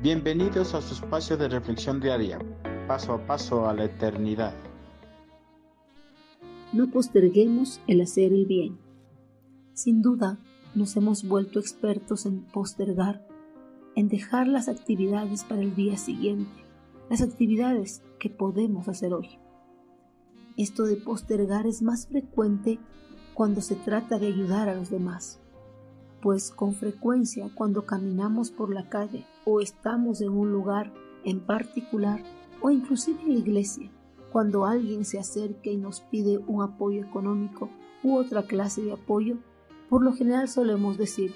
Bienvenidos a su espacio de reflexión diaria, paso a paso a la eternidad. No posterguemos el hacer el bien. Sin duda, nos hemos vuelto expertos en postergar, en dejar las actividades para el día siguiente, las actividades que podemos hacer hoy. Esto de postergar es más frecuente cuando se trata de ayudar a los demás pues con frecuencia cuando caminamos por la calle o estamos en un lugar en particular o inclusive en la iglesia, cuando alguien se acerca y nos pide un apoyo económico u otra clase de apoyo, por lo general solemos decir,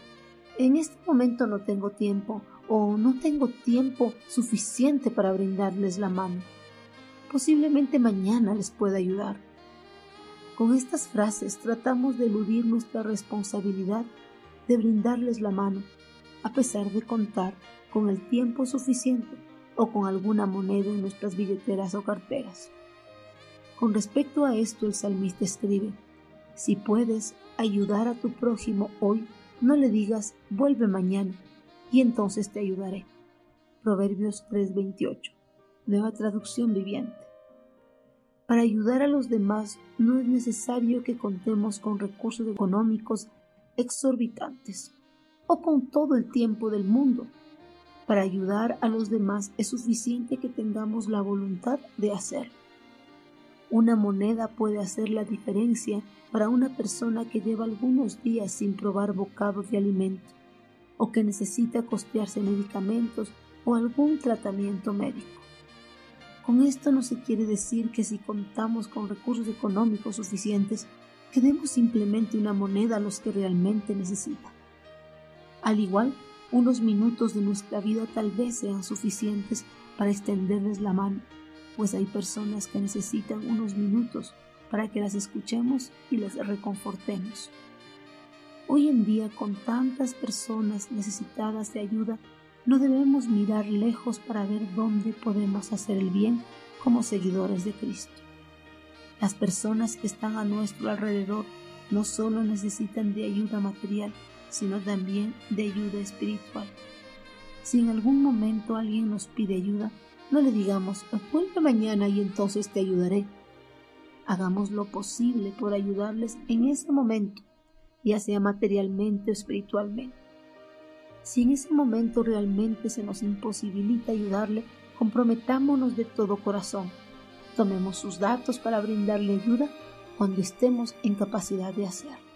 en este momento no tengo tiempo o no tengo tiempo suficiente para brindarles la mano. Posiblemente mañana les pueda ayudar. Con estas frases tratamos de eludir nuestra responsabilidad de brindarles la mano, a pesar de contar con el tiempo suficiente o con alguna moneda en nuestras billeteras o carteras. Con respecto a esto, el salmista escribe, si puedes ayudar a tu prójimo hoy, no le digas vuelve mañana y entonces te ayudaré. Proverbios 3:28, nueva traducción viviente. Para ayudar a los demás no es necesario que contemos con recursos económicos exorbitantes o con todo el tiempo del mundo. Para ayudar a los demás es suficiente que tengamos la voluntad de hacerlo. Una moneda puede hacer la diferencia para una persona que lleva algunos días sin probar bocados de alimento o que necesita costearse medicamentos o algún tratamiento médico. Con esto no se quiere decir que si contamos con recursos económicos suficientes que demos simplemente una moneda a los que realmente necesitan. Al igual, unos minutos de nuestra vida tal vez sean suficientes para extenderles la mano, pues hay personas que necesitan unos minutos para que las escuchemos y las reconfortemos. Hoy en día, con tantas personas necesitadas de ayuda, no debemos mirar lejos para ver dónde podemos hacer el bien como seguidores de Cristo. Las personas que están a nuestro alrededor no solo necesitan de ayuda material, sino también de ayuda espiritual. Si en algún momento alguien nos pide ayuda, no le digamos, vuelve mañana y entonces te ayudaré. Hagamos lo posible por ayudarles en ese momento, ya sea materialmente o espiritualmente. Si en ese momento realmente se nos imposibilita ayudarle, comprometámonos de todo corazón Tomemos sus datos para brindarle ayuda cuando estemos en capacidad de hacerlo.